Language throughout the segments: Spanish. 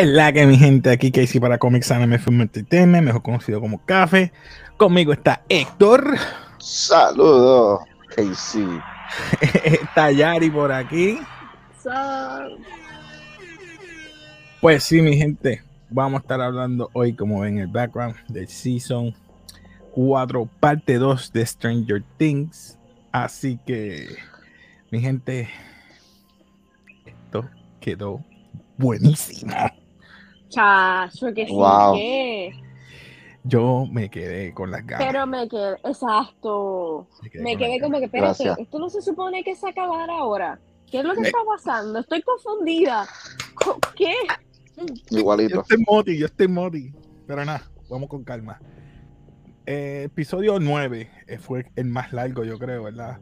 ¿Qué es la que mi gente? Aquí Casey para Comics Anime Film Entertainment, mejor conocido como Café. Conmigo está Héctor. Saludos, Casey. está Yari por aquí. Sal. Pues sí, mi gente, vamos a estar hablando hoy, como ven en el background, del Season 4, parte 2 de Stranger Things. Así que, mi gente, esto quedó buenísimo. Chacho, que sí Wow. que. Yo me quedé con las ganas. Pero me quedé, exacto. quedé Me con quedé como que, espérate, Gracias. esto no se supone que se acabara ahora. ¿Qué es lo que Eh. está pasando? Estoy confundida. Co- ¿Qué? Yo Igualito. estoy moti, yo estoy moti. Pero nada, vamos con calma. Eh, episodio 9 eh, fue el más largo, yo creo, ¿verdad?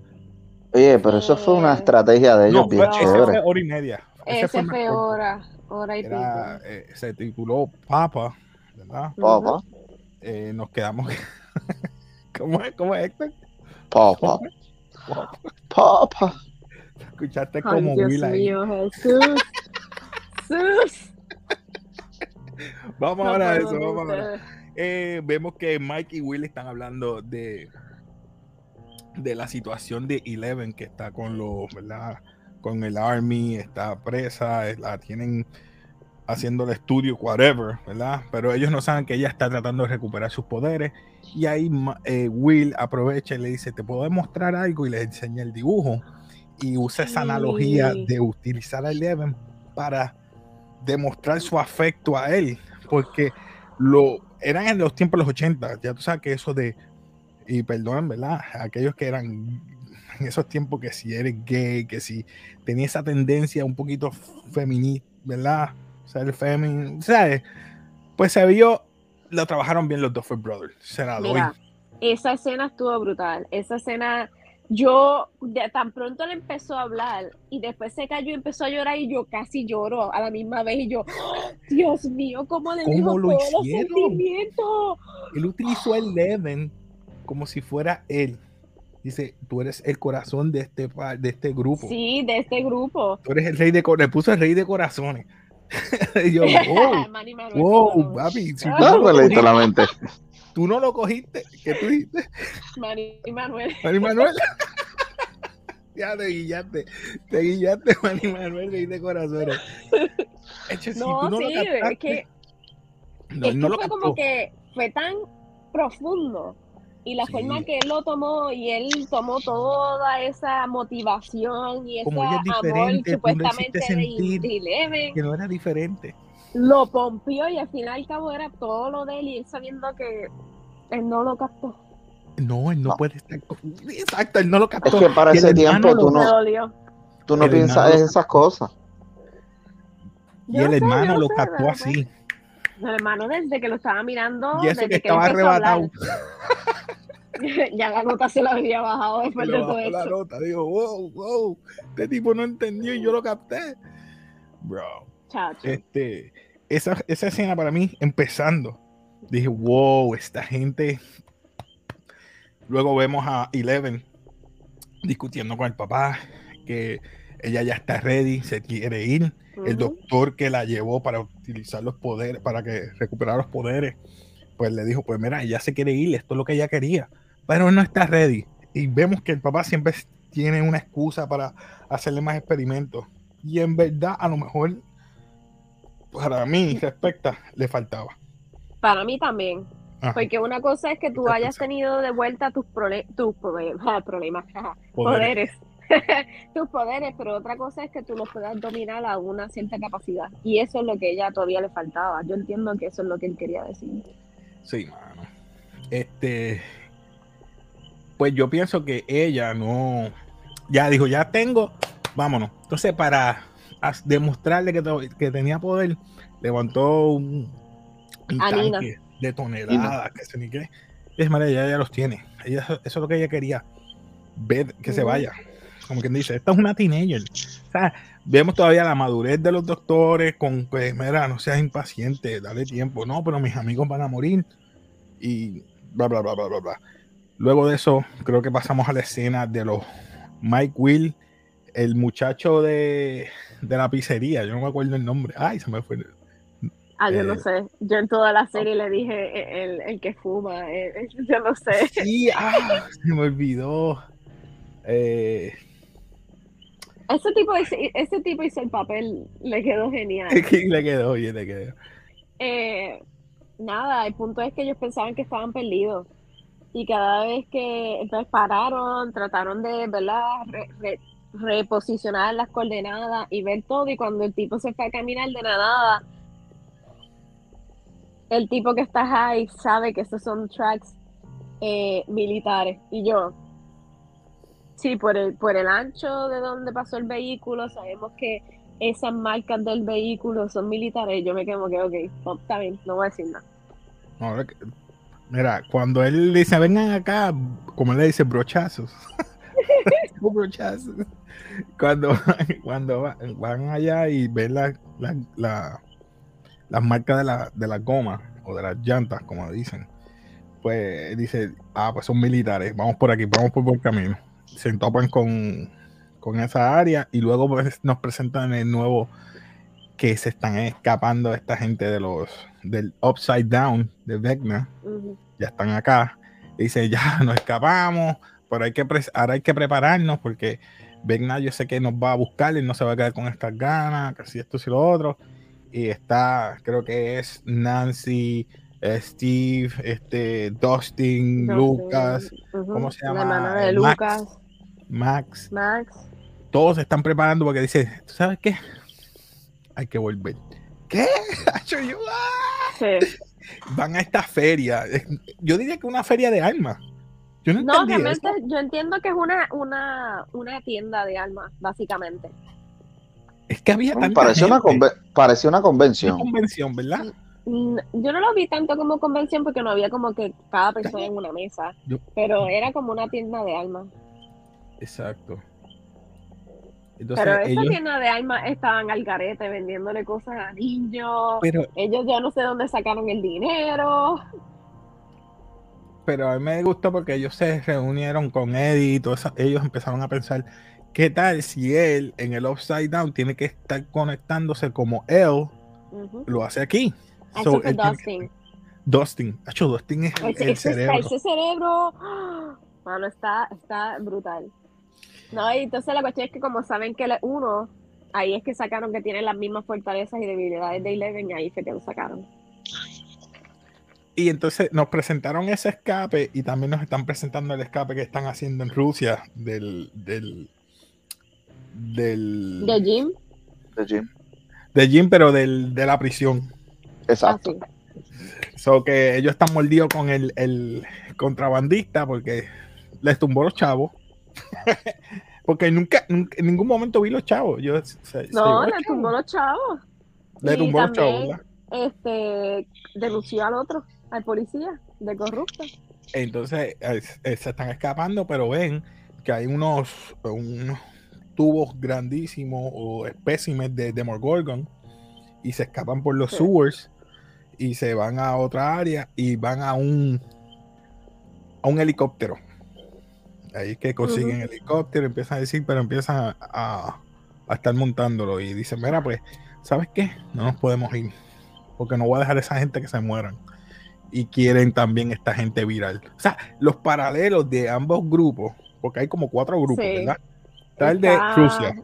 Oye, pero eso fue una estrategia de ellos No, bien fue, ese chévere. fue hora y media. Ese fue hora, hora y Era, pico. eh, se tituló Papa, ¿verdad? Papá, Eh, nos quedamos. ¿Cómo es? ¿Cómo es, Héctor? papá, papá. Escuchaste Ay, como Dios Will ahí. mío, Jesús. Jesús. Vamos No ahora a eso, vamos ahora. Eh, vemos que Mike y Will están hablando de, de la situación de Eleven que está con los, ¿verdad? Con el Army, está presa, la tienen haciendo el estudio, whatever, ¿verdad? Pero ellos no saben que ella está tratando de recuperar sus poderes. Y ahí eh, Will aprovecha y le dice, ¿te puedo demostrar algo? Y le enseña el dibujo. Y usa esa Sí. analogía de utilizar a Eleven para demostrar su afecto a él. Porque lo eran en los tiempos de los 80, ya tú sabes que eso de, y perdón, ¿verdad? Aquellos que eran en esos tiempos que si eres gay, que si tenía esa tendencia un poquito feminista, ¿verdad? Ser feminine, ¿sabes? Pues se vio, lo trabajaron bien los Duffer Brothers, se la doy. Mira, esa escena estuvo brutal. Esa escena, yo de tan pronto le empezó a hablar y después se cayó y empezó a llorar y yo casi lloro a la misma vez y yo, ¡Oh, Dios mío, cómo le ¿Cómo lo todos los hicieron? sentimientos. Él utilizó a Eleven como si fuera él. Dice, tú eres el corazón de este, de este grupo. Sí, de este grupo. Tú eres el rey de corazones. Le puso el rey de corazones. y yo, wow, wow, papi. Si tú, Ah, No, no cogiste, la mente. tú no lo cogiste, ¿qué tú dijiste? Manny Manuel. Manny Manuel. ya te guillaste, te guillaste, Manny Manuel, rey de corazones. Hecho, si No, tú no sí, lo es captaste, que, no, es que lo fue captó. como que fue tan profundo y la Sí. forma que él lo tomó y él tomó toda esa motivación y ese es amor supuestamente de, sentir de Eleven, Que no era diferente. lo pompió y al final y al cabo era todo lo de él y él sabiendo que él no lo captó. No, él no, No. puede estar. Exacto, él no lo Es captó. que para el ese tiempo tú Me no, tú no el piensas hermano- en esas cosas. Y Yo el sé, hermano lo sé, captó así. Mi hermano desde que lo estaba mirando, Y eso desde que que estaba arrebatado. ya la nota se la había bajado después de todo bajó la eso. nota. Digo, wow, wow. Este tipo no entendió y yo lo capté. Bro. Chacho. Este, esa, esa escena para mí, empezando, dije, wow, esta gente. Luego vemos a Eleven discutiendo con el papá, que ella ya está ready, se quiere ir. El doctor que la llevó para utilizar los poderes, para que recuperar los poderes, pues le dijo, pues mira, ella se quiere ir, esto es lo que ella quería, pero no está ready. Y vemos que el papá siempre tiene una excusa para hacerle más experimentos. Y en verdad, a lo mejor, para mí, respecta, le faltaba. Para mí también. Ajá, Porque una cosa es que tú hayas tenido de vuelta tus, prole- tus ah, problemas, jaja, poderes. poderes. tus poderes, pero otra cosa es que tú los puedas dominar a una cierta capacidad. Y eso es lo que ella todavía le faltaba. Yo entiendo que eso es lo que él quería decir. Sí, mano. Este, pues yo pienso que ella no, ya dijo, ya tengo, vámonos. Entonces, para demostrarle que, que tenía poder, levantó un, un tanque de toneladas, que se ni qué. Es madre, ella ya los tiene. Ella, eso es lo que ella quería, ver que se vaya. Como quien dice, esta es una teenager. O sea, vemos todavía la madurez de los doctores con que, mira, no seas impaciente, dale tiempo. No, pero mis amigos van a morir y bla, bla, bla, bla, bla, bla. Luego de eso, creo que pasamos a la escena de los Mike Will, el muchacho de, de la pizzería, yo no me acuerdo el nombre. Ay, se me fue. Ah, yo no Eh, sé. Yo en toda la serie le dije eh, el, el que fuma. eh, eh, yo no sé. Sí, ah, se me olvidó. Eh, Ese tipo, ese tipo hizo el papel, le quedó genial. ¿Qué le quedó? Oye, le quedó. Eh, nada, el punto es que ellos pensaban que estaban perdidos. Y cada vez que entonces pararon, trataron de, ¿verdad? Re- re- reposicionar las coordenadas y ver todo. Y cuando el tipo se fue a caminar de la nada, el tipo que está high sabe que estos son tracks eh, militares. Y yo, sí, por el, por el ancho de donde pasó el vehículo, sabemos que esas marcas del vehículo son militares. Yo me quedo que, ok, no, está bien, no voy a decir nada. Que- Mira, cuando él dice, vengan acá, como él le dice, brochazos. brochazos. Cuando, cuando va- van allá y ven la, la- la- las marcas de, la, de las gomas o de las llantas, como dicen, pues dice, ah, pues son militares, vamos por aquí, vamos por buen camino. Se topan con, con esa área y luego pues, nos presentan el nuevo que se están escapando esta gente de los del Upside Down de Vecna ya están acá. Dice, ya nos escapamos, pero hay que ahora hay que prepararnos porque Vecna yo sé que nos va a buscar y no se va a quedar con estas ganas, que si esto y lo otro. Y está, creo que es Nancy, eh, Steve, este, Dustin, No Lucas, ¿cómo se llama? La hermana de Eh, Max. Lucas, Max, Max. todos se están preparando porque dice, ¿tú sabes qué? Hay que volver. ¿Qué? Yo, ah. Sí. Van a esta feria. Yo diría que una feria de armas. Yo no, No, realmente eso. yo entiendo que es una, una, una tienda de armas, básicamente. Es que había tanta Parecía una, gente. conve- parecía una Una convención. convención, ¿verdad? Mm, Yo no lo vi tanto como convención porque no había como que cada persona en una mesa, Yo- pero era como una tienda de armas. Exacto. Entonces, Pero esa ellos, tienda de armas estaban al garete vendiéndole cosas a niños. pero, Ellos yo no sé dónde sacaron el dinero. pero a mí me gustó porque ellos se reunieron con Eddie y todo eso. Ellos empezaron a pensar, ¿qué tal si él en el Upside Down tiene que estar conectándose como él lo hace aquí? So, él tiene que- Dustin. Dustin. Hacho, Dustin es el, cerebro. ese cerebro, mano, está, está brutal. No, y entonces la cuestión es que como saben que uno, ahí es que sacaron que tiene las mismas fortalezas y debilidades de Eleven y ahí fue que lo sacaron. Y entonces nos presentaron ese escape y también nos están presentando el escape que están haciendo en Rusia del del del De Jim, de Jim. de Jim, pero del, de la prisión. Exacto. así. So que ellos están mordidos con el, el contrabandista porque les tumbó los chavos. porque nunca, nunca- en ningún momento vi los chavos. Yo se- se No, los le tumbó los chavos. Le y tumbó los chavos, también- ¿verdad? Este, denunció al otro, al policía, de corrupto. Entonces se están escapando, pero ven que hay unos, unos tubos grandísimos o espécimes de Demogorgon y se escapan por los Sí. sewers y se van a otra área y van a un a un helicóptero. Ahí es que consiguen helicóptero, empiezan a decir, pero empiezan a, a- a estar montándolo y dicen, mira, pues, ¿sabes qué? No nos podemos ir porque no voy a dejar a esa gente que se mueran y quieren también esta gente viral. O sea, los paralelos de ambos grupos, porque hay como cuatro grupos, Sí. ¿verdad? Está el de Rusia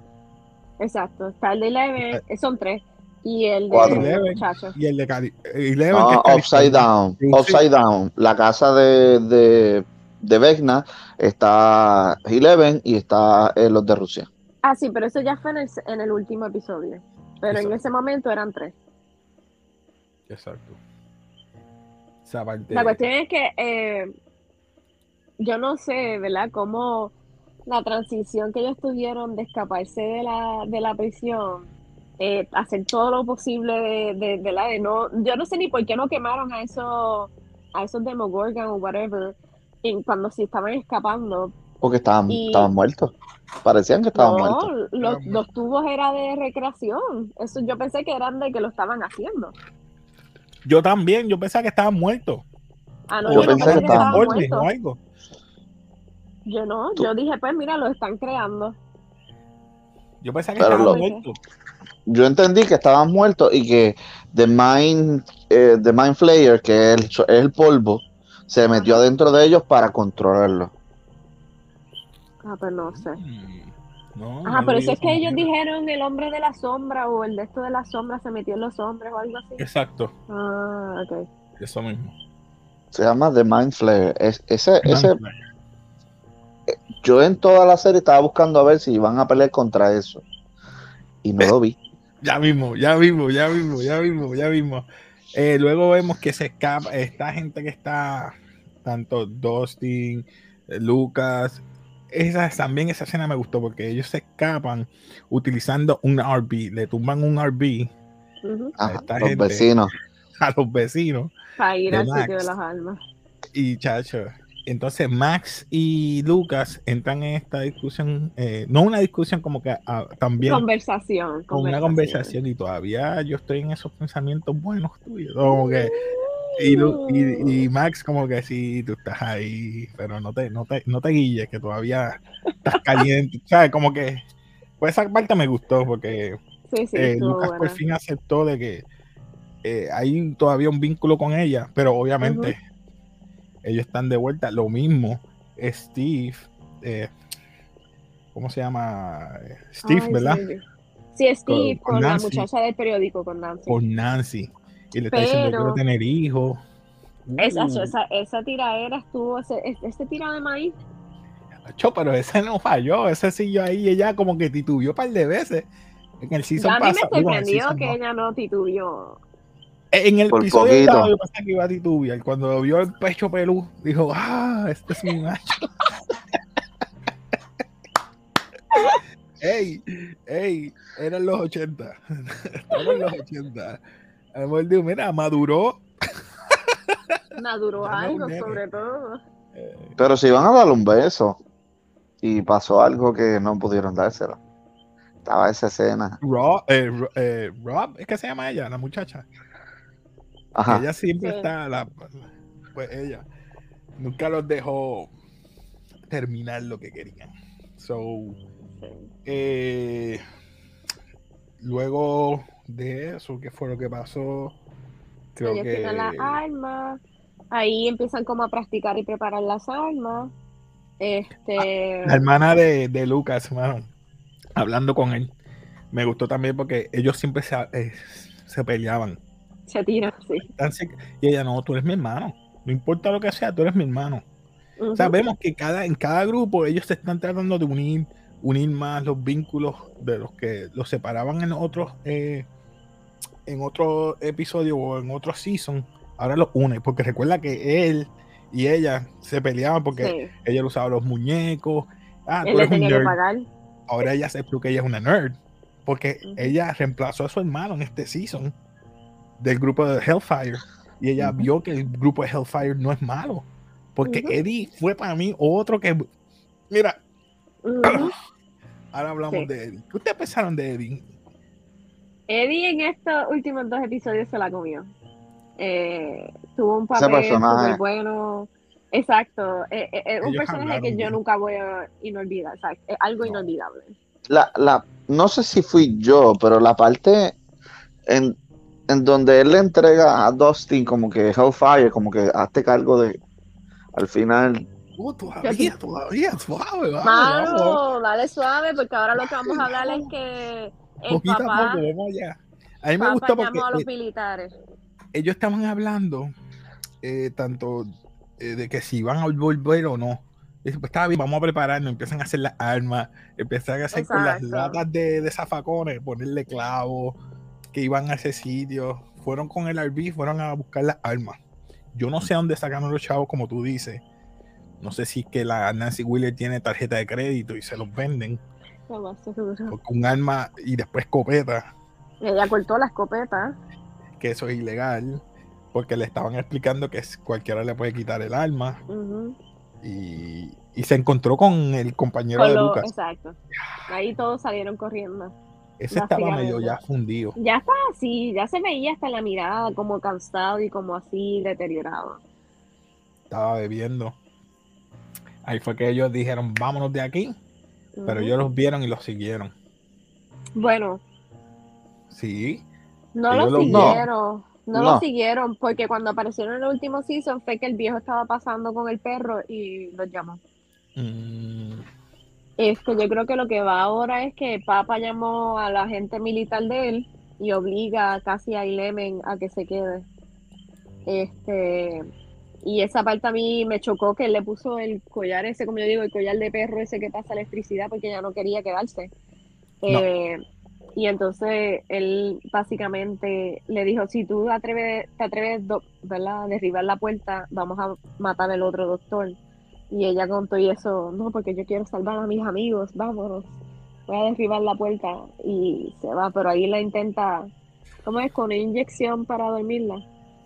Exacto, está el de Eleven, son tres. Y el de Eleven. muchachos. y el de Cali. Eleven, No, que es Ah, upside down. Rusia. Upside down. La casa de, de, de Vecna está Eleven y está eh, los de Rusia. Ah, sí, pero eso ya fue en el, en el último episodio. Pero en ese momento eran tres. Exacto. Parte- La cuestión es que eh, yo no sé, ¿verdad? Cómo la transición que ellos tuvieron de escaparse de la, de la prisión, eh, hacer todo lo posible de, de, ¿verdad? De no, yo no sé ni por qué no quemaron a esos, a esos Demogorgon o whatever, en, cuando se estaban escapando. Porque estaban, Y- estaban muertos. Parecían que estaban muertos. No, los, Estaban muertos. los tubos era de recreación. Eso yo pensé que eran de que lo estaban haciendo. Yo también, yo pensaba que estaban muertos. Ah, no, Yo pensé que estaban estaban o muertos. algo. Yo no, Tú- yo dije, pues mira, lo están creando. Yo pensaba que Pero estaba lo- muerto. Yo entendí que estaban muertos y que The Mind, eh, The Mind Flayer, que es el, es el polvo, se metió adentro de ellos para controlarlo. Ah, pues no sé. Mm, No, Ajá, no pero eso es que ellos dijeron el hombre de la sombra o el de esto de la sombra se metió en los hombres o algo así. Exacto, Ah, ok. eso mismo. Se llama The Mind Flayer. Es, ese, ese, yo en toda la serie estaba buscando a ver si iban a pelear contra eso. Y no lo vi. Ya mismo, ya mismo, ya mismo, ya mismo, ya mismo. Eh, luego vemos que se escapa esta gente que está, tanto Dustin, eh, Lucas. Esa, también esa escena me gustó porque ellos se escapan utilizando un RV, le tumban un RV. Ajá, Esta los gente. vecinos. a los vecinos Para ir al sitio de las almas. y chacho. Entonces Max y Lucas entran en esta discusión, eh, no una discusión como que ah, también Conversación. con una conversación y todavía yo estoy en esos pensamientos buenos tuyos, como que y, y Max como que sí, tú estás ahí, pero no te, no te, no te guilles, que todavía estás caliente, ¿sabes? Como que pues esa parte me gustó porque Sí, sí, eh, Lucas por fin aceptó de que eh, hay todavía un vínculo con ella, pero obviamente ellos están de vuelta. Lo mismo, Steve, eh, ¿cómo se llama? Steve, Ay, ¿verdad? Sí, sí, Steve Con- con, con la muchacha del periódico, con Nancy. Con Nancy. Y le está diciendo, Pero- quiero tener hijos. Esa, Uh, esa, esa tiraera estuvo, ese, este tirado de maíz. Pero ese no falló, ese siguió ahí, ella como que titubió un par de veces. En el season Ya a mí me pasado, sorprendió que no. ella no titubió. En el Por episodio poquito. pasado yo pensé que iba a titubear. Cuando vio el pecho pelú, dijo, ah, este es mi macho. ey, ey, eran los 80. Estamos en los 80. A lo mejor digo, mira, maduró. Maduró algo, sobre todo. Eh, Pero si iban a darle un beso y pasó algo que no pudieron dárselo. Estaba esa escena. Rob, eh, Ro- eh, Rob, es que se llama ella, la muchacha. Ajá. ella siempre Sí. está, la, pues ella nunca los dejó terminar lo que querían. So, eh, luego de eso, ¿qué fue lo que pasó? Creo Ellos que tienen las armas. Ahí empiezan como a practicar y preparar las armas. Este. la hermana de, de Lucas, mano, hablando con él, me gustó también porque ellos siempre se, eh, se peleaban. Se tira, sí. Y ella, no, tú eres mi hermano. No importa lo que sea, tú eres mi hermano. Sabemos que cada, en cada grupo ellos se están tratando de unir, unir más los vínculos de los que los separaban en otros eh, en otro episodio o en otro season. Ahora los une, porque recuerda que él y ella se peleaban porque Sí. ella le usaba los muñecos. Ah, Él eres un nerd. Ahora ella aceptó que ella es una nerd. Porque ella reemplazó a su hermano en este season del grupo de Hellfire. Y ella vio que el grupo de Hellfire no es malo. Porque. Eddie fue para mí otro que. Mira, ahora hablamos Sí. de Eddie. ¿Qué ustedes pensaron de Eddie? Eddie en estos últimos dos episodios se la comió. Eh, tuvo un papel súper bueno. Exacto. Eh, eh, es un Ellos personaje hablaron que yo bien. nunca voy a inolvidar. exacto, Es algo No. inolvidable. La, la, no sé si fui yo, pero la parte en, en donde él le entrega a Dustin como que Hellfire, como que hazte cargo de al final. Uh, todavía, todavía, suave, vamos, vamos. Mano, dale suave, porque ahora lo que vamos a hablar es que el a papá, poco, vamos allá. A mí me gustó porque llamó a los eh, militares. ellos estaban hablando eh, tanto eh, de que si iban a volver o no. Y dice, pues está bien, vamos a prepararnos, empiezan a hacer las armas, empiezan a hacer con las latas de, de zafacones, ponerle clavos, que iban a ese sitio. Fueron con el RV, fueron a buscar las armas. Yo no sé dónde sacaron los chavos, como tú dices. No sé si es que la Nancy Wheeler tiene tarjeta de crédito y se los venden. Porque un arma y después escopeta, Ella cortó la escopeta. que eso es ilegal. Porque le estaban explicando que cualquiera le puede quitar el arma. Y, y se encontró con el compañero Con de lo- Lucas. exacto. Ahí todos salieron corriendo. Ese estaba medio ya fundido. Ya está así, ya se veía hasta en la mirada como cansado y como así deteriorado. Estaba bebiendo. Ahí fue que ellos dijeron, vámonos de aquí. Pero ellos los vieron y los siguieron. Bueno, Sí. no Ellos lo lo- siguieron. No, lo No. siguieron porque cuando aparecieron en el último season fue que el viejo estaba pasando con el perro y los llamó. Mm, Este, yo creo que lo que va ahora es que Papa llamó a la gente militar de él y obliga casi a Eleven a que se quede. Este, y esa parte a mí me chocó que él le puso el collar ese, como yo digo, el collar de perro ese que pasa electricidad porque ya no quería quedarse. No. Eh, y entonces él básicamente le dijo, si tú atreves, te atreves a derribar la puerta, vamos a matar al otro doctor. Y ella contó y eso, no, porque yo quiero salvar a mis amigos, vámonos. Voy a derribar la puerta y se va, pero ahí la intenta, ¿cómo es? Con una inyección para dormirla.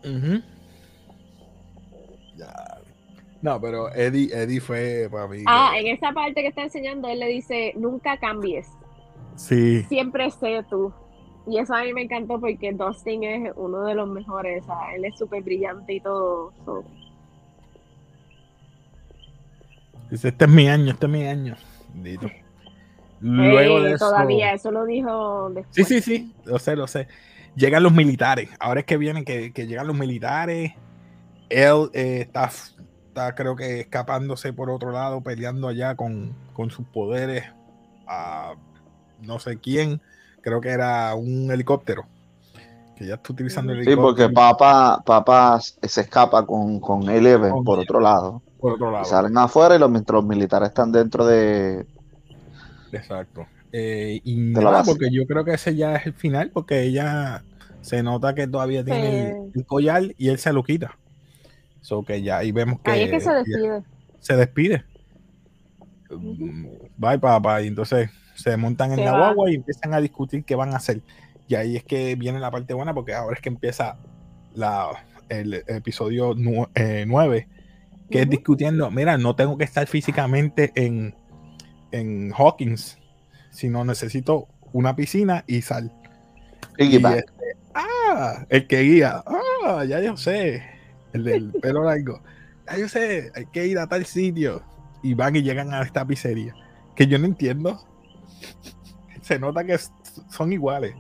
ujú. Ya. No, pero Eddie, Eddie fue para mí. Ah, en esa parte que está enseñando, él le dice, nunca cambies, Sí. siempre sé tú. Y eso a mí me encantó porque Dustin es uno de los mejores, o sea, él es súper brillante y todo. so, Dice, este es mi año, este es mi año. Bendito. Luego eh, de eso. Todavía, eso lo dijo después. Sí, sí, sí, lo sé, lo sé. Llegan los militares. Ahora es que vienen, que, que llegan los militares. Él eh, está, está, creo que, escapándose por otro lado, peleando allá con, con sus poderes a no sé quién. Creo que era un helicóptero. Que ya está utilizando el Sí, porque helicóptero Papa, Papa se escapa con, con Eleven por otro lado. Por otro lado. Salen afuera y los, mientras los militares están dentro de. Exacto. Eh, y De la nada, porque yo creo que ese ya es el final, porque ella se nota que todavía tiene el, el collar y él se lo quita. So que ya ahí vemos que Ahí es que se despide. se despide. Bye, papá. Y entonces se montan en la va. guagua y empiezan a discutir qué van a hacer. Y ahí es que viene la parte buena, porque ahora es que empieza la, el episodio 9, que es discutiendo, mira, no tengo que estar físicamente en, en Hawkins, sino necesito una piscina y sal. Y este, ah, el que guía, ah, ya yo sé, el del pelo largo, ya yo sé, hay que ir a tal sitio. Y van y llegan a esta pizzería, que yo no entiendo. Se nota que son iguales.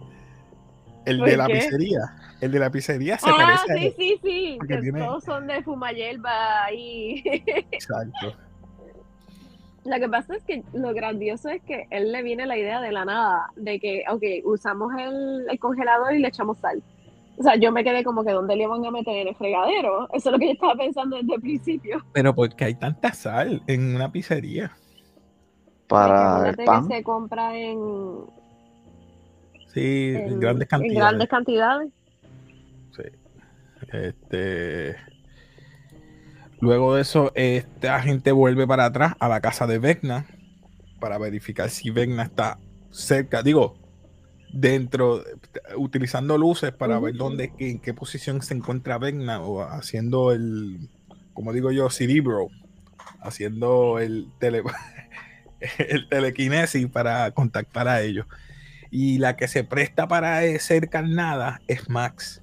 El de ¿Por la qué? pizzería, el de la pizzería se Ah, parece a sí, él. sí, sí. porque Que tiene- todos son de Fumayelba y Exacto. Lo que pasa es que lo grandioso es que él le viene la idea de la nada, de que, ok, usamos el, el congelador y le echamos sal. O sea, yo me quedé como que ¿dónde le van a meter en el fregadero? Eso es lo que yo estaba pensando desde el principio. Pero porque hay tanta sal en una pizzería. Para el pan. que se compra en, Sí, en, en- grandes en cantidades. grandes cantidades. Este. Luego de eso, esta gente vuelve para atrás a la casa de Vecna para verificar si Vecna está cerca, digo, dentro, utilizando luces para ver dónde, en qué posición se encuentra Vecna o haciendo el, como digo yo, cerebro, haciendo el, tele, el telequinesis para contactar a ellos. Y la que se presta para ser carnada es Max.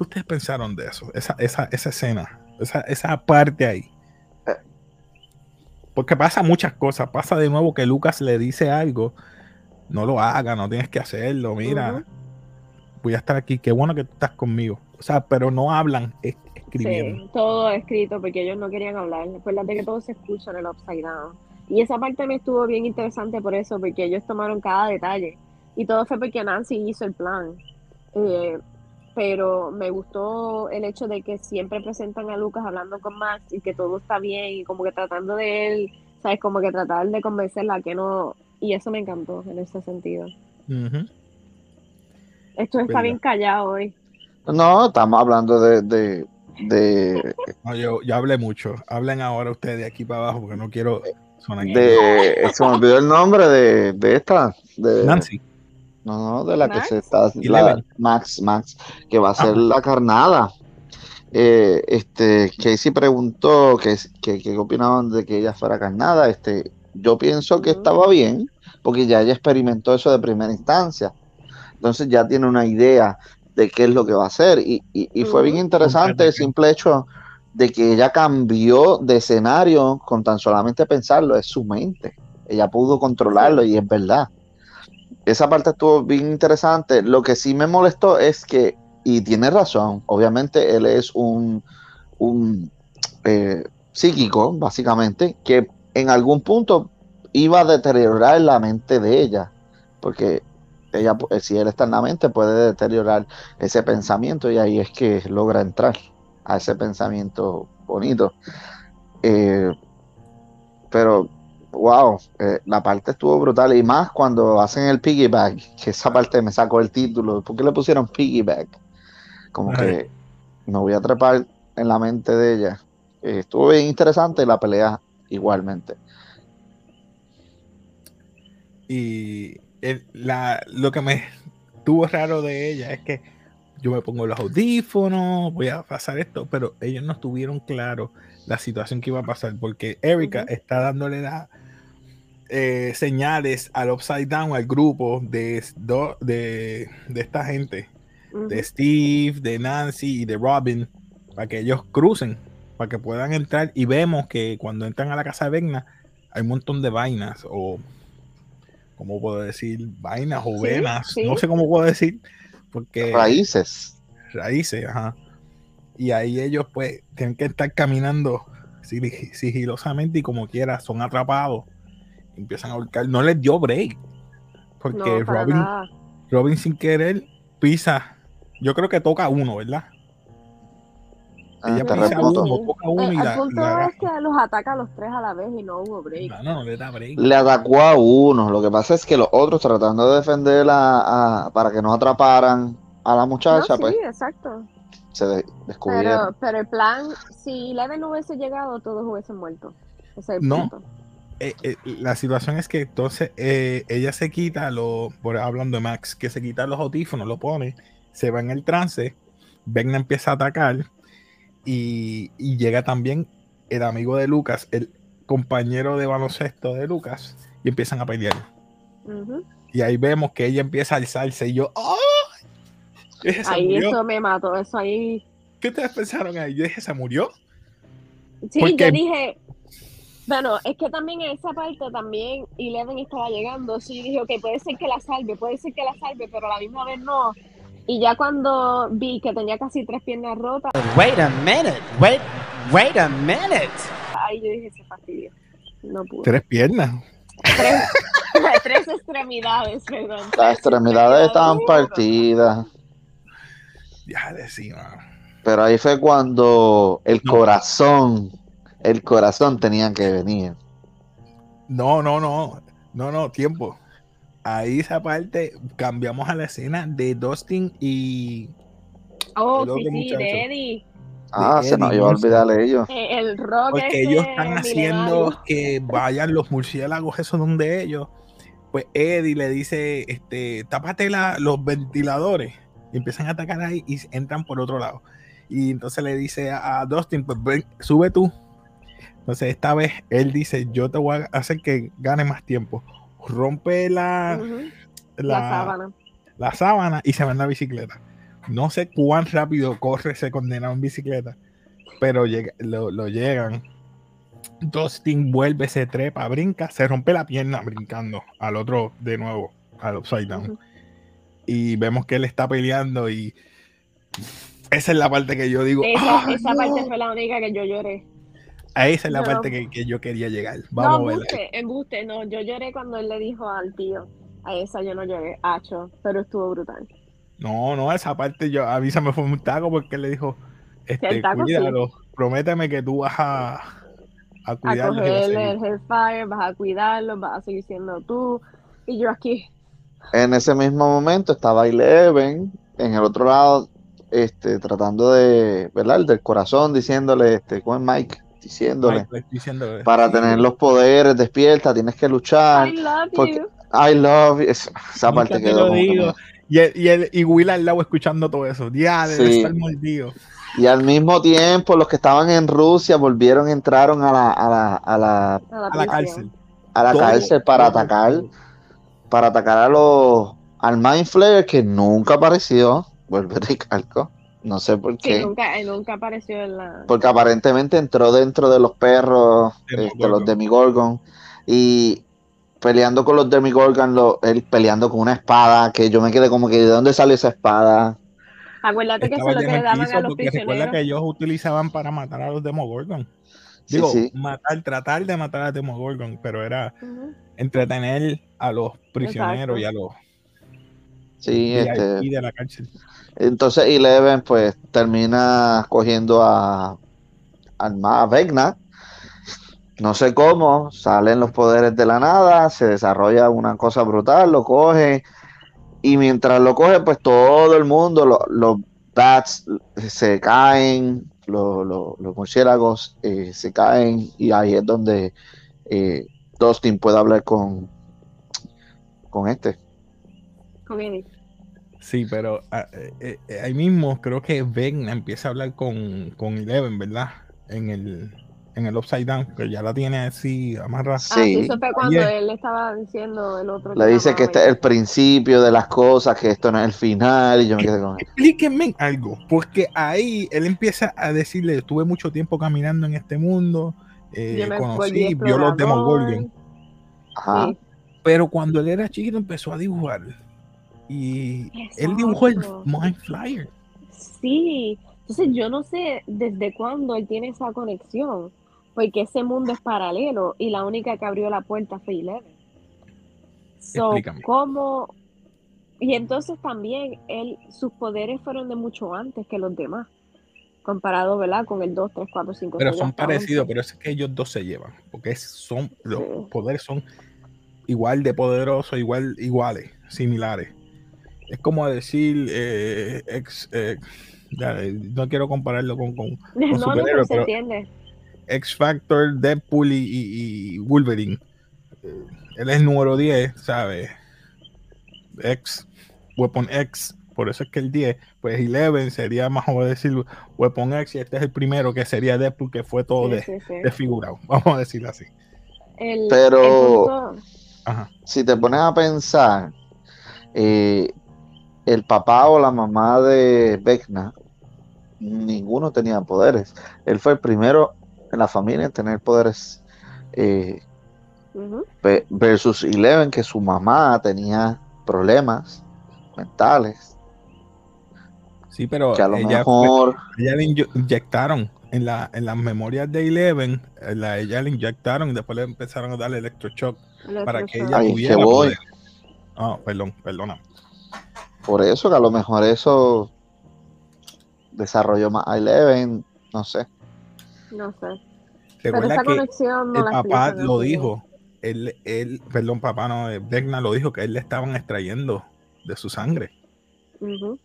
¿Qué ustedes pensaron de eso? Esa, esa, esa escena, esa, esa parte ahí. Eh. Porque pasa muchas cosas. Pasa de nuevo que Lucas le dice algo. No lo haga, no tienes que hacerlo. Mira, voy a estar aquí. Qué bueno que tú estás conmigo. O sea, pero no hablan, es escribiendo. Sí, todo escrito porque ellos no querían hablar. Acuérdate que todo se escucha en el Upside Down. Y esa parte me estuvo bien interesante por eso, porque ellos tomaron cada detalle. Y todo fue porque Nancy hizo el plan. Eh, pero me gustó el hecho de que siempre presentan a Lucas hablando con Max y que todo está bien y como que tratando de él, ¿sabes? Como que tratar de convencerla que no. Y eso me encantó en ese sentido. Esto está bien callado hoy. No, estamos hablando de, de, de, No, yo, yo hablé mucho. Hablen ahora ustedes de aquí para abajo porque no quiero sonar de- se me olvidó el nombre de, de esta, de, Nancy. No, no, de la Max. que se está, la-. Max, Max, que va a ser Ah. la carnada. Eh, este, Casey preguntó que, que, que opinaban de que ella fuera carnada. Este, yo pienso que estaba bien, porque ya ella experimentó eso de primera instancia. Entonces ya tiene una idea de qué es lo que va a hacer. Y, y, y fue bien interesante el simple hecho de que ella cambió de escenario con tan solamente pensarlo, es su mente. Ella pudo controlarlo y es verdad. Esa parte estuvo bien interesante. Lo que sí me molestó es que, y tiene razón, obviamente él es un, un eh, psíquico, básicamente, que en algún punto iba a deteriorar la mente de ella, porque ella, si él está en la mente, puede deteriorar ese pensamiento y ahí es que logra entrar a ese pensamiento bonito. Eh, pero, wow, eh, la parte estuvo brutal y más cuando hacen el piggyback, que esa parte me sacó el título. ¿Por qué le pusieron piggyback? Como que me voy a trepar en la mente de ella. Eh, estuvo bien interesante la pelea igualmente. Y la, lo que me tuvo raro de ella es que yo me pongo los audífonos, voy a pasar esto, pero ellos no estuvieron claros la situación que iba a pasar, porque Erika está dándole la, eh, señales al Upside Down, al grupo de, de, de esta gente, de Steve, de Nancy y de Robin, para que ellos crucen, para que puedan entrar. Y vemos que cuando entran a la casa de Vegna, hay un montón de vainas, o como puedo decir? Vainas o venas, no sé cómo puedo decir, porque... Raíces. Raíces, ajá. Y ahí ellos pues tienen que estar caminando sigilosamente y como quiera, son atrapados. Empiezan a buscar. No les dio break. Porque Robin, Robin sin querer pisa. Yo creo que toca uno, ¿verdad? Ah, Ella pisa uno, toca uno y el punto es que los ataca a los tres a la vez y no hubo break. No, no, le da break. Le atacó a uno. Lo que pasa es que los otros tratando de defenderla para que no atraparan a la muchacha, sí, pues. exacto se descubrieron. Pero, el plan, si Leven no hubiese llegado, todos hubiesen muerto. no. Eh, eh, la situación es que entonces eh, ella se quita, lo, por hablando de Max, que se quita los audífonos, lo pone, se va en el trance, Vegna empieza a atacar y, llega también el amigo de Lucas, el compañero de baloncesto de Lucas, y empiezan a pelear. Y ahí vemos que ella empieza a alzarse y yo, ¡oh! ahí eso me mató, eso ahí. ¿Qué ustedes pensaron ahí? Yo dije, ¿se murió? Sí, yo dije, bueno, es que también en esa parte también Eleven estaba llegando, sí, yo dije, ok, puede ser que la salve, puede ser que la salve, pero a la misma vez no. Y ya cuando vi que tenía casi tres piernas rotas. Wait a minute, wait, wait a minute. Ahí yo dije, se fastidio. No pude. Tres piernas. Tres, tres extremidades, perdón. Las extremidades estaban partidas. Ya decía. Pero ahí fue cuando el corazón, el corazón tenía que venir. No, no, no, no, no, tiempo. Ahí esa parte cambiamos a la escena de Dustin y. Oh, sí, sí, de Eddie. Ah, se nos iba a olvidar ellos. Eh, el rock Porque ellos están haciendo que vayan los murciélagos, esos donde ellos. Pues Eddie le dice, este, tápate la, los ventiladores y empiezan a atacar ahí y entran por otro lado. Y entonces le dice a, Dustin, pues ven, sube tú. Entonces esta vez él dice, yo te voy a hacer que gane más tiempo. Rompe la, la, sábana. y se va en la bicicleta. No sé cuán rápido corre ese condenado en bicicleta, pero lo, lo, llegan. Dustin vuelve, se trepa, brinca, se rompe la pierna brincando al otro de nuevo, al upside down y vemos que él está peleando y esa es la parte que yo digo. Esa, parte fue la única que yo lloré. A esa es la parte que, yo quería llegar. Vamos no, embuste, embuste, no, yo lloré cuando él le dijo al tío. A esa yo no lloré, hacho, pero estuvo brutal. No, no, esa parte yo, a mí se me fue un taco porque él le dijo, este, cuídalo, prométeme que tú vas a, a cuidarlo. A cogerle el Hellfire, vas a cuidarlo, vas a seguir siendo tú. Y yo aquí, en ese mismo momento estaba Eleven en el otro lado, este, tratando de, ¿verdad? del corazón, diciéndole, este, con Mike, diciéndole, para tener los poderes, despierta, tienes que luchar. I love you. I love you. Esa, parte quedó. Y, y, el, y Will al lado escuchando todo eso. Ya, debe estar mordido. Y al mismo tiempo, los que estaban en Rusia volvieron, entraron a la, a la, a la, a la cárcel. A la cárcel para atacar para atacar a los al Mind Flayer que nunca apareció, vuelve recalco, no sé por qué. nunca, nunca apareció en la... Porque aparentemente entró dentro de los perros, de este, los Demigorgon, y peleando con los Demigorgon, lo- él peleando con una espada, que yo me quedé como que, ¿de dónde salió esa espada? Acuérdate que eso es lo que le daban piso a los porque recuerda prisioneros. que ellos utilizaban para matar a los Demogorgon. Digo, sí. matar, tratar de matar a los Demogorgon, pero era entretener a los prisioneros Exacto. y a los Sí, este, de la cárcel. entonces Eleven pues termina cogiendo a, a Vecna. No sé cómo, salen los poderes de la nada, se desarrolla una cosa brutal, lo coge y mientras lo coge pues todo el mundo, lo- los bats se caen, lo- lo- los murciélagos eh, se caen y ahí es donde eh, Dustin puede hablar con, con este. Sí, pero ah, eh, eh, ahí mismo creo que Vecna empieza a hablar con, con Eleven, ¿verdad? En el, en el Upside Down, que ya la tiene así amarrada. Ah, sí, Sí. eso fue cuando Oye. él le estaba diciendo el otro. Le dice que este es el principio de las cosas, que esto no es el final, y yo me quedé con Explíquenme algo, porque ahí él empieza a decirle, estuve mucho tiempo caminando en este mundo, eh, conocí, vio los. Demogorgon, Ajá. Sí. pero cuando él era chiquito empezó a dibujar y él dibujó el. Mind Flyer. Sí, entonces yo no sé desde cuándo él tiene esa conexión, porque ese mundo es paralelo y la única que abrió la puerta fue Eleven. So, Explícame. ¿cómo? Y entonces también él, sus poderes fueron de mucho antes que los demás, comparado, ¿verdad? Con el 2, 3, 4, 5, Pero 6, son parecidos, 11. pero es que ellos dos se llevan, porque son los Sí. poderes son igual de poderosos, igual, iguales, similares. Es como decir eh, ex, eh, ya, eh, no quiero compararlo con, con No, no, superhéroes, pero se pero- entiende. X Factor, Deadpool y, Wolverine. Eh, él es el número 10, ¿sabes? X, Weapon X. Por eso es que el 10, pues 11 sería más o menos decir Weapon X y este es el primero que sería Deadpool que fue todo Sí, de- sí, sí. desfigurado. Vamos a decirlo así. El- Pero- el punto- Ajá. Si te pones a pensar, eh, el papá o la mamá de Vecna, ninguno tenía poderes. Él fue el primero en la familia en tener poderes eh, versus Eleven, que su mamá tenía problemas mentales, Sí, pero que a lo ella, fue- mejor... ella le inyectaron en, la, en las memorias de Eleven, en la, ella le inyectaron y después le empezaron a darle electroshock para que ella Ahí tuviera que voy. poder. Ah, perdón, perdona. Por eso que a lo mejor eso desarrolló más a Eleven, no sé. No sé. Pero Recuerda esa que conexión no el la papá lo dijo. Él, él, perdón, papá no, eh, Vecna lo dijo que él le estaban extrayendo de su sangre. Ujú.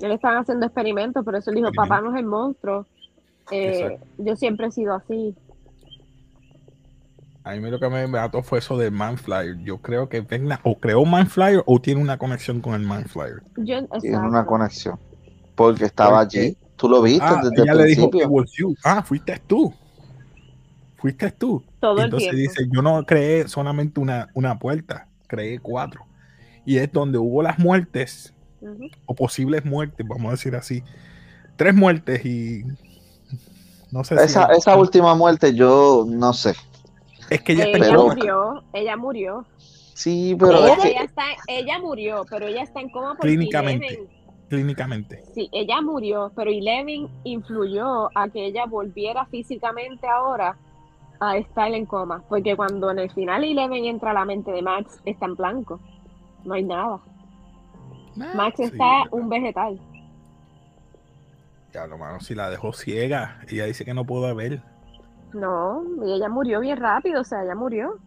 Él estaban haciendo experimentos, por eso él dijo, papá no es el monstruo. Eh, yo siempre he sido así. A mí lo que me mató fue eso de Manflyer. Yo creo que Vecna o creó Manflyer o tiene una conexión con el Manflyer. Tiene una conexión. Porque estaba allí. Tú lo viste Ah, desde ella el le dijo, principio. "It was you". ah, fuiste tú. Fuiste tú. Todo el entonces tiempo. dice, yo no creé solamente una, una puerta, creé cuatro. Y es donde hubo las muertes, o posibles muertes, vamos a decir así. Tres muertes y no sé Esa, si... esa última muerte, yo no sé. Es que ella ella murió, ella murió. Sí, pero ¿Cómo? es que- Ella, está, ella murió, pero ella está en coma porque Clínicamente. Eleven- clínicamente. sí, ella murió, pero Eleven influyó a que ella volviera físicamente ahora a estar en coma, porque cuando en el final Eleven entra a la mente de Max, está en blanco, no hay nada. Max Sí, está verdad. un vegetal. Ya, lo mano, si la dejó ciega, ella dice que no pudo ver. No, y ella murió bien rápido, o sea, ella murió.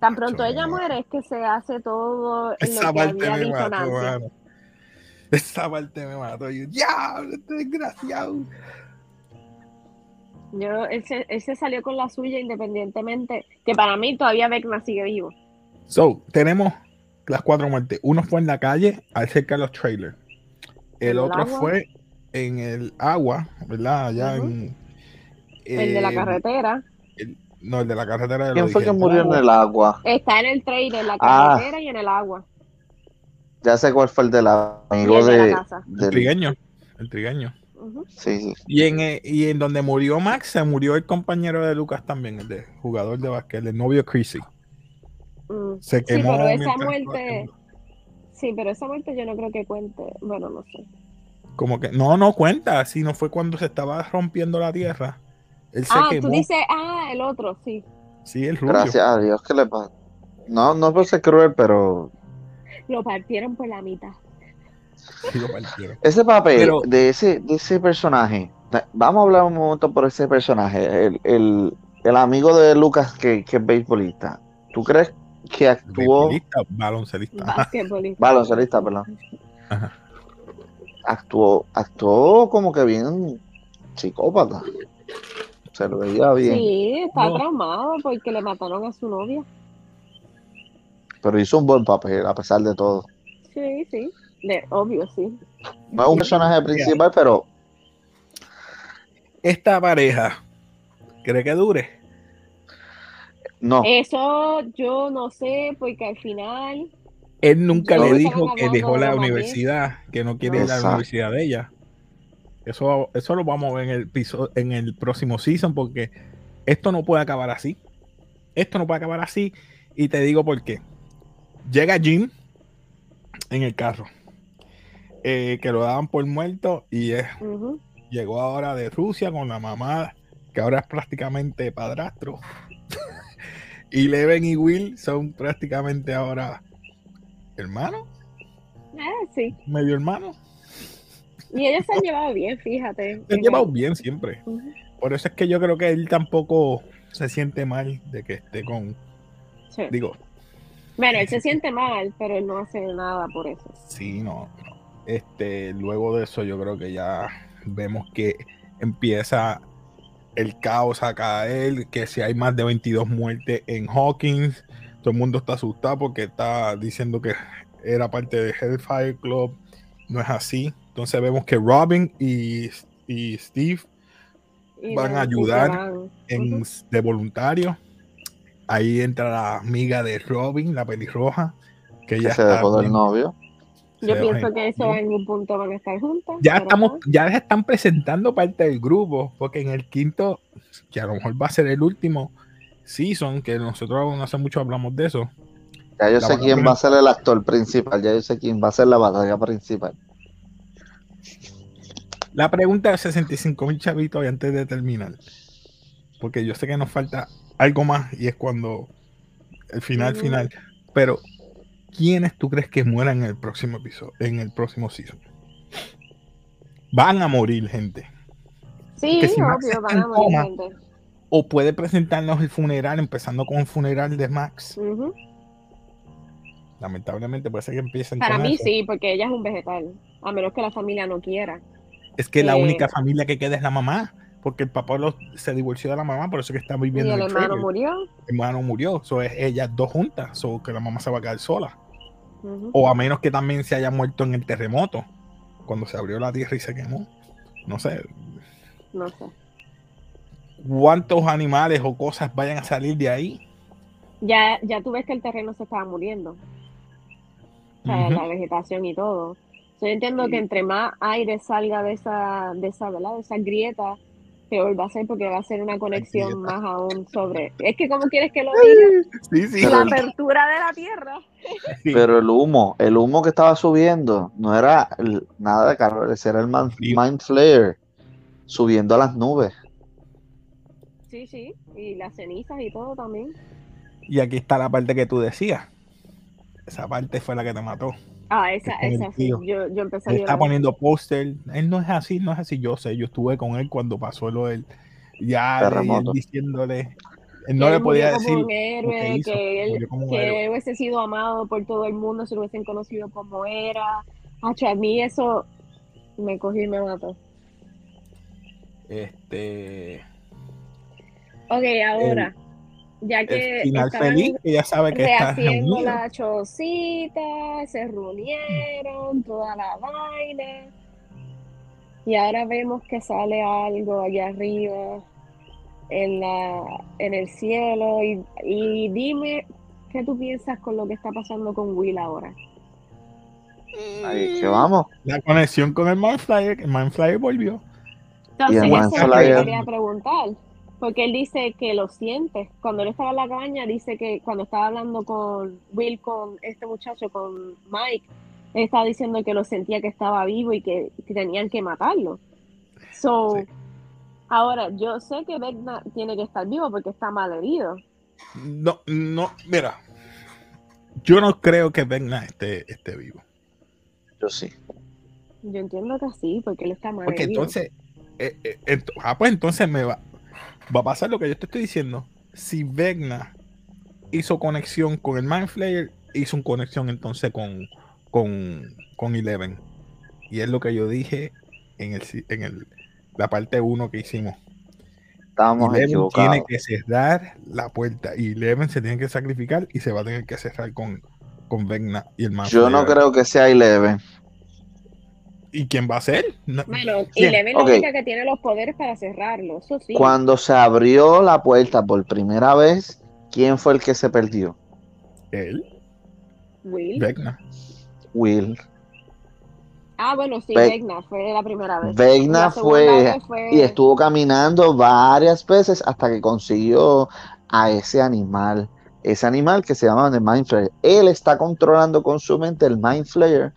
Tan pronto ella muere es que se hace todo Esa lo que parte había me mató, mano. Esa parte me mató. Yo, diablo, este desgraciado. Yo, él, se, él se salió con la suya independientemente, que para mí todavía Vecna sigue vivo. So, tenemos las cuatro muertes. Uno fue en la calle, al cerca de los trailers. ¿En El el otro agua? fue en el agua, ¿verdad? Allá en. El de la eh, carretera. No, el de la carretera de ¿Quién fue que murió en el agua? Está en el trailer, en la Ah. carretera y en el agua. Ya sé cuál fue el del amigo el de la de, casa. El del- trigueño. El trigueño. Sí, sí. Y en, eh, y en donde murió Max, se murió el compañero de Lucas también, el de jugador de básquet, el novio Chrissy. Mm. Se Sí, quemó. pero esa muerte, sí, pero esa muerte yo no creo que cuente. Bueno, no sé. Como que no, no cuenta, sino fue cuando se estaba rompiendo la tierra. Él se Ah, quemó. tú dices, ah, el otro, sí. Sí, el rubio. Gracias a Dios que le pasa. No, no por ser cruel, pero Lo partieron por la mitad. Sí, lo partieron. ese papel Pero- de ese de ese personaje, vamos a hablar un momento por ese personaje, el, el, el amigo de Lucas que, que es beisbolista. ¿Tú crees que actuó Beisbolista, baloncelista. Basquetbolista. baloncelista, perdón? Ajá. Actuó, actuó como que bien psicópata. Se lo veía bien, Sí, está No. traumado porque le mataron a su novia. pero hizo un buen papel a pesar de todo. Sí, sí. De, obvio, sí. No es un personaje principal, pero Esta pareja, ¿cree que dure? no. Eso yo no sé, porque al final. Él nunca le dijo que dejó de la universidad, que no quiere ir a la universidad de ella. Eso, eso lo vamos a ver en el, piso- en el próximo season, porque esto no puede acabar así. Esto no puede acabar así. Y te digo por qué. Llega Jim en el carro, eh, que lo daban por muerto, y es, llegó ahora de Rusia con la mamá, que ahora es prácticamente padrastro. y Leven y Will son prácticamente ahora hermanos, Ah, sí. medio hermanos. Y ellos se han llevado bien, fíjate. Se han llevado bien siempre. Por eso es que yo creo que él tampoco se siente mal de que esté con. Sí. Digo, Bueno, él se siente mal, pero él no hace nada por eso. sí, no, no. Este, luego de eso, yo creo que ya vemos que empieza el caos a caer, que si hay más de 22 muertes en Hawkins, todo el mundo está asustado porque está diciendo que era parte de Hellfire Club, no es así. Entonces vemos que Robin y, y Steve Y Van a ayudar en, de voluntario. Ahí entra la amiga de Robin, la pelirroja, que Que ya se está dejó del novio. se Yo pienso en- que eso en algún punto van a estar juntas. Ya estamos, ya se están presentando parte del grupo, porque en el quinto, que a lo mejor va a ser el último season, que nosotros no hace mucho hablamos de eso. Ya yo La sé quién va a ser el actor principal, ya yo sé quién va a ser la batalla principal. La pregunta de 65 mil chavitos y antes de terminar, porque yo sé que nos falta algo más y es cuando el final, Ujú. final, pero ¿quiénes tú crees que mueran en el próximo episodio, en el próximo season? Van a morir gente. Sí, si obvio, van a morir coma, gente. O puede presentarnos el funeral, empezando con el funeral de Max. Lamentablemente ser que empiecen Para mí eso. sí, porque ella es un vegetal. A menos que la familia no quiera. Es que la Eh, única familia que queda es la mamá, porque el papá lo- se divorció de la mamá, por eso que está Y viviendo el en el hermano trailer. murió. El hermano murió, so es ellas dos juntas, so que la mamá se va a quedar sola. O a menos que también se haya muerto en el terremoto, cuando se abrió la tierra y se quemó. No sé No sé. Cuántos animales o cosas vayan a salir de ahí. Ya, ya tú ves que el terreno se estaba muriendo. O sea, Ujú. la vegetación y todo. So, yo entiendo que entre más aire salga de esa, de esa, ¿verdad? De esa grieta, peor va a ser porque va a ser una conexión más aún sobre. Es que como quieres que lo diga, Sí, sí. Pero la el- apertura de la tierra. sí. Pero el humo, el humo que estaba subiendo, no era el- nada de calor, era el man-. Mind Flare subiendo a las nubes. Sí, sí. Y las cenizas y todo también. Y aquí está la parte que tú decías. Esa parte fue la que te mató. Ah, esa, esa sí. Yo, yo empecé a está poniendo póster. Él no es así, no es así. Yo sé, yo estuve con él cuando pasó lo del ya él diciéndole. Él que no le él podía murió decir. como un héroe, hizo, que él, murió como un que héroe. él hubiese sido amado por todo el mundo si lo hubiesen conocido como era. Hacho, a mí eso me cogió y me mató. Este. Ok, ahora, ya que El final feliz, que ya sabe que está rehaciendo la chocita, se reunieron, toda la vaina. Y ahora vemos que sale algo allá arriba en la en el cielo y, y dime qué tú piensas con lo que está pasando con Will ahora. Ahí que vamos. La conexión con el Mindflyer, el Mindflyer volvió. Entonces, el eso es lo que quería preguntar. Porque él dice que lo siente. Cuando él estaba en la cabaña, dice que cuando estaba hablando con Will, con este muchacho, con Mike, él estaba diciendo que lo sentía que estaba vivo y que, que tenían que matarlo. So, Sí. ahora, yo sé que Vecna tiene que estar vivo porque está mal herido. No, no, mira. Yo no creo que Vecna esté, esté vivo. Yo sí. Yo entiendo que sí, porque él está mal Porque herido. entonces, eh, eh, ent- ah, pues entonces me va, va a pasar lo que yo te estoy diciendo. Si Vecna hizo conexión con el Mind Flayer, hizo una conexión entonces con, con, con Eleven. Y es lo que yo dije en el en el, la parte 1 que hicimos. Estábamos Eleven equivocados. tiene que cerrar la puerta y Eleven se tiene que sacrificar y se va a tener que cerrar con, con Vecna y el Mind Yo no creo que sea Eleven. ¿Y quién va a ser? No- Bueno, y. Leven Ok. la única que tiene los poderes para cerrarlo, eso sí. Cuando se abrió la puerta por primera vez, ¿quién fue el que se perdió? Él, Will. Vecna. Will. Ah, bueno, sí, Ve- Vecna fue la primera vez. Segunda fue y estuvo caminando varias veces hasta que consiguió a ese animal. Ese animal que se llama el Mind Flayer. Él está controlando con su mente el Mind Flayer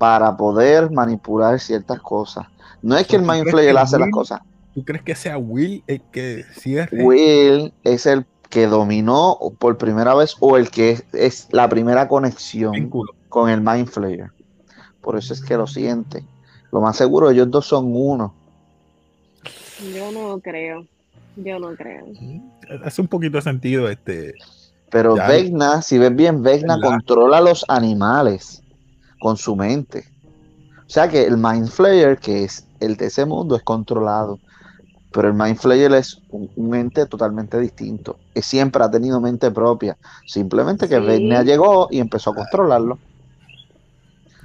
para poder manipular ciertas cosas. No es que el ¿Tú Mind Flayer hace las cosas. ¿Tú crees que sea Will el que cierre? Will es el que dominó por primera vez o el que es, es la primera conexión con el Mind Flayer. Por eso es que lo siente. Lo más seguro, ellos dos son uno. Yo no creo. Yo no creo. Hace un poquito de sentido este. Pero Ya. Vecna, si ves bien, Vecna ¿Verdad? controla a los animales con su mente. O sea que el Mind Flayer, que es el de ese mundo, es controlado. Pero el Mind Flayer es un, un ente totalmente distinto. Que siempre ha tenido mente propia. Simplemente que Sí. Vecna llegó y empezó a controlarlo.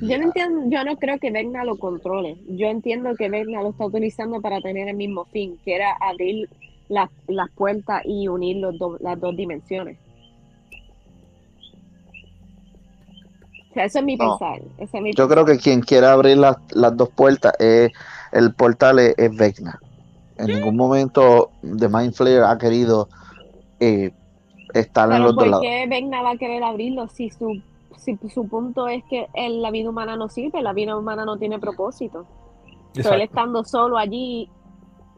Yo no entiendo, yo no creo que Vecna lo controle. Yo entiendo que Vecna lo está utilizando para tener el mismo fin, que era abrir las, las puertas y unir los las dos dimensiones. Sea, eso es mi No. pensar. ese es mi Yo creo que quien quiera abrir las, las dos puertas, es, el portal es, es Vecna. En ningún momento The Mind Flayer ha querido eh, estar en Pero los dos ¿por lados. qué Vecna va a querer abrirlo si su, si su punto es que el- la vida humana no sirve, la vida humana no tiene propósito? Pero él estando solo allí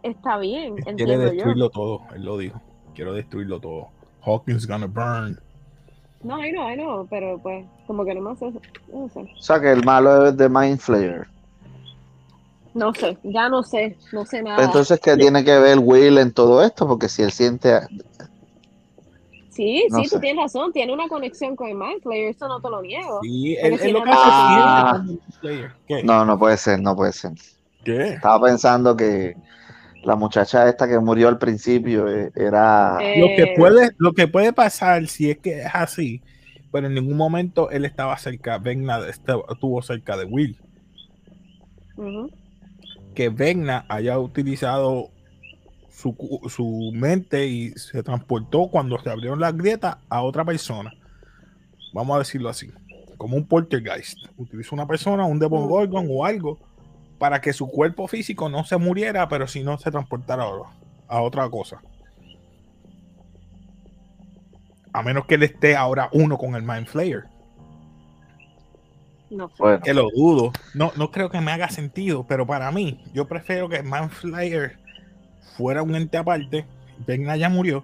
está bien, Quiere entiendo yo. destruirlo todo. Él lo dijo. Quiero destruirlo todo. Hawkins gonna burn. No, I know, I know, pero pues como que no me hace, no sé. O sea que el malo es The Mind Flayer. No sé, ya no sé, no sé nada. Entonces, ¿qué tiene que ver Will en todo esto? Porque si él siente. sí, no sí, sé. tú tienes razón, tiene una conexión con el Mind Flayer, eso no te lo niego. Sí, él, si él lo no, que no. ¿Qué? No, no puede ser, no puede ser. ¿Qué? Estaba pensando que la muchacha esta que murió al principio eh, era. Eh, Lo que puede, lo que puede pasar si es que es así, pero en ningún momento él estaba cerca, estaba- estuvo cerca de Will. Que Vecna haya utilizado su, su mente y se transportó cuando se abrieron las grietas a otra persona. Vamos a decirlo así. Como un poltergeist. Utilizó una persona, un Demogorgon o algo para que su cuerpo físico no se muriera, pero si no se transportara a, a otra cosa. A menos que él esté ahora uno con el Mind Flayer. No sé. Bueno, Que lo dudo. No, no creo que me haga sentido, pero para mí, yo prefiero que Man Flyer fuera un ente aparte. Vecna ya murió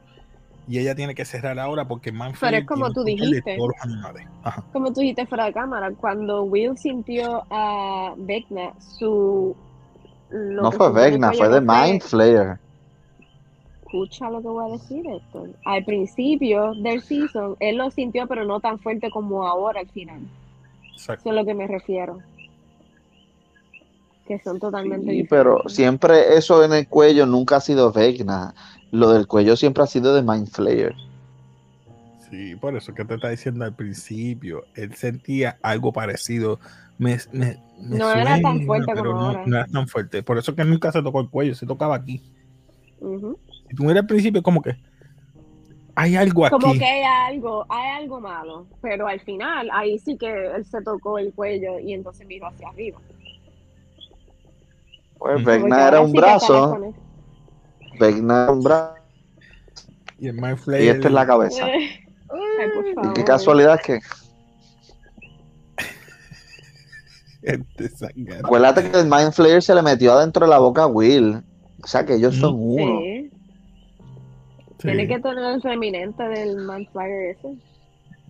y ella tiene que cerrar ahora porque Man Pero es como tú de dijiste. todos los animales. Ajá. Como tú dijiste fuera de cámara, cuando Will sintió a Vecna, su... no fue Vecna, fue The Mind Flayer. Escucha lo que voy a decir, Héctor. Al principio del season, él lo sintió, pero no tan fuerte como ahora al final. Exacto. Eso es a lo que me refiero. Que son totalmente Sí, diferentes. pero siempre eso en el cuello nunca ha sido Vecna. Lo del cuello siempre ha sido The Mind Flayer. Sí, por eso que te está diciendo al principio. Él sentía algo parecido. Me, me- me No era tan fuerte pero como no, ahora. no era tan fuerte. Por eso que nunca se tocó el cuello, se tocaba aquí. Si tú miras al principio, como que hay algo aquí. Como que hay algo, hay algo malo, pero al final ahí sí que él se tocó el cuello y entonces miró hacia arriba. Pues Vecna era un brazo, Y el Mind y Flayer. esta es la cabeza. Ay, Y qué casualidad que, Este sangre. acuérdate que el Mind Flayer se le metió adentro de la boca a Will. O sea que ellos son uno. Sí. Sí. Tiene que tener el reminente del Manflyer ese.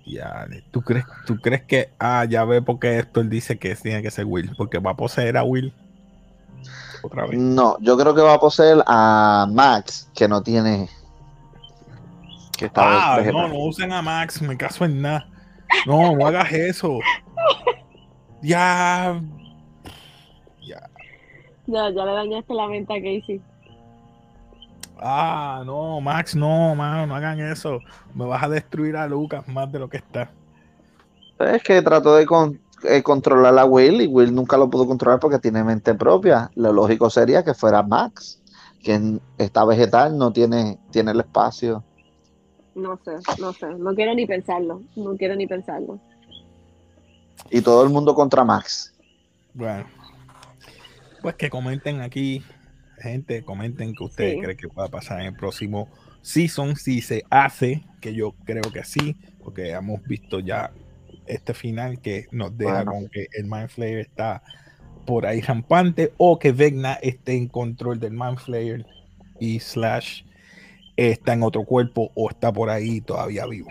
Ya, ¿tú crees, ¿tú crees que, ah, ya ve por qué esto él dice que tiene que ser Will? Porque va a poseer a Will otra vez. No, yo creo que va a poseer a Max, que no tiene. Que está Ah, vegetal. no, no usen a Max, me caso en nada. No, no hagas eso. Ya. Ya. Ya, ya le dañaste la mente a Casey. Ah, no, Max, no, mano, no hagan eso. Me vas a destruir a Lucas más de lo que está. Es que trató de con- eh, controlar a Will y Will nunca lo pudo controlar porque tiene mente propia. Lo lógico sería que fuera Max, quien está vegetal, no tiene, tiene el espacio. No sé, no sé. No quiero ni pensarlo. No quiero ni pensarlo. Y todo el mundo contra Max. Bueno, pues que comenten aquí, gente, comenten que ustedes Sí. creen que pueda pasar en el próximo season, si se hace, que yo creo que sí, porque hemos visto ya este final que nos deja Bueno. con que el Mind Flayer está por ahí rampante o que Vecna esté en control del Mind Flayer y Slash está en otro cuerpo o está por ahí todavía vivo.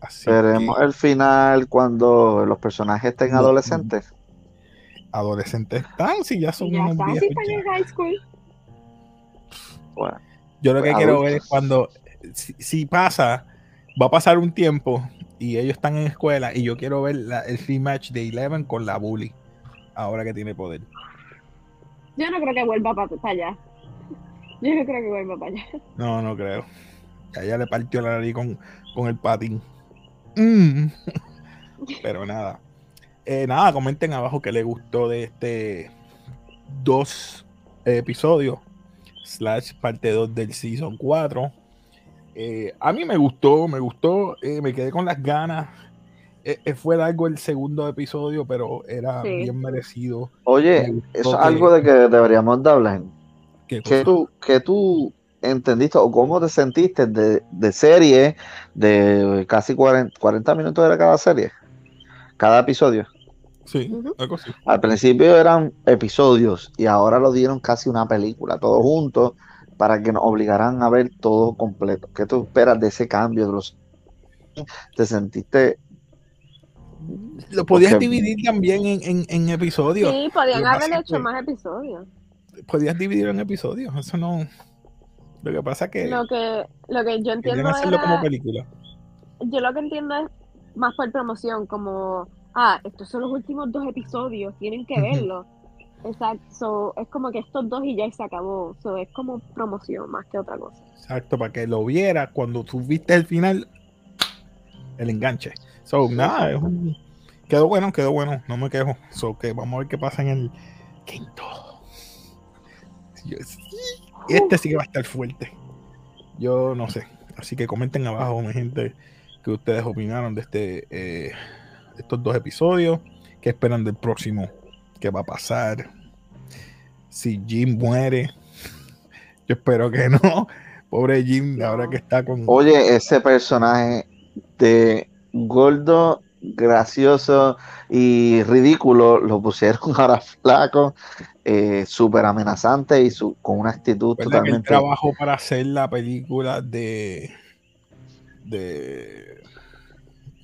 Así Veremos que el final cuando los personajes estén No. adolescentes. adolescentes están, si ya son ya unos está, si viejos están en high school. Bueno, Yo lo que Pues, quiero ver es cuando, si, si pasa, va a pasar un tiempo y ellos están en escuela y yo quiero ver la- el rematch de Eleven con la Bully, ahora que tiene poder. Yo no creo que vuelva para allá. Yo no creo que vuelva para allá. No, no creo. A ella le partió la nariz con, con el patín. Mm. Pero nada. Eh, nada, comenten abajo que les gustó de este dos episodios slash parte 2 del season 4. Eh, a mí me gustó, me gustó, eh, me quedé con las ganas. Eh, eh, fue largo el segundo episodio, pero era Sí. bien merecido. oye, Me es que- algo de que deberíamos de hablar. ¿Qué ¿Qué cosa? tú, qué tú entendiste o cómo te sentiste de, de serie de casi 40, 40 minutos era cada serie? Cada episodio. Sí, algo así. Al principio eran episodios y ahora lo dieron casi una película, todo junto, para que nos obligaran a ver todo completo. ¿Qué tú esperas de ese cambio? De los... ¿Te sentiste? Lo podías Porque- dividir también en, en- en episodios. Sí, podían haber hecho que- más episodios. Podías dividir en episodios. Eso no. Lo que pasa es que Lo que, lo que yo entiendo hacerlo como película. yo lo que entiendo es más por promoción, como, ah, estos son los últimos dos episodios, tienen que verlo. Exacto, so, es como que estos dos y ya se acabó. So, es como promoción más que otra cosa. Exacto, para que lo vieras cuando tú viste el final, el enganche. So, nada, es un- quedó bueno, quedó bueno, no me quejo. So, que vamos a ver qué pasa en el quinto. Este sí que va a estar fuerte. Yo no sé. Así que comenten abajo, mi gente, que ustedes opinaron de este eh, estos dos episodios. ¿Qué esperan del próximo? ¿Qué va a pasar? Si Jim muere. Yo espero que no. Pobre Jim, ahora que está con. Oye, ese personaje de gordo, gracioso y ridículo lo pusieron ahora flaco, eh, súper amenazante y su, con una actitud ¿Verdad que él totalmente. trabajó para hacer la película de. de.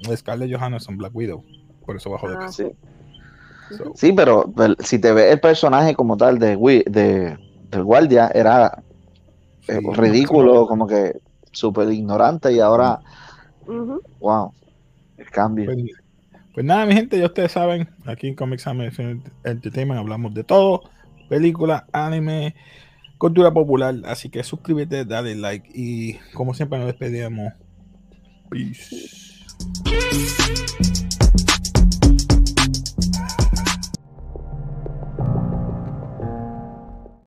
de Scarlett Johansson, Black Widow. Por eso bajó de Ah, peso. Sí. So, Sí, pero si te ves el personaje como tal de, de del guardia, era eh, sí, ridículo, como que súper ignorante y ahora, wow, el cambio. Pues, pues nada, mi gente, ya ustedes saben, aquí en Comics American Entertainment hablamos de todo: película, anime, cultura popular. Así que suscríbete, dale like y, como siempre, nos despedimos. Peace.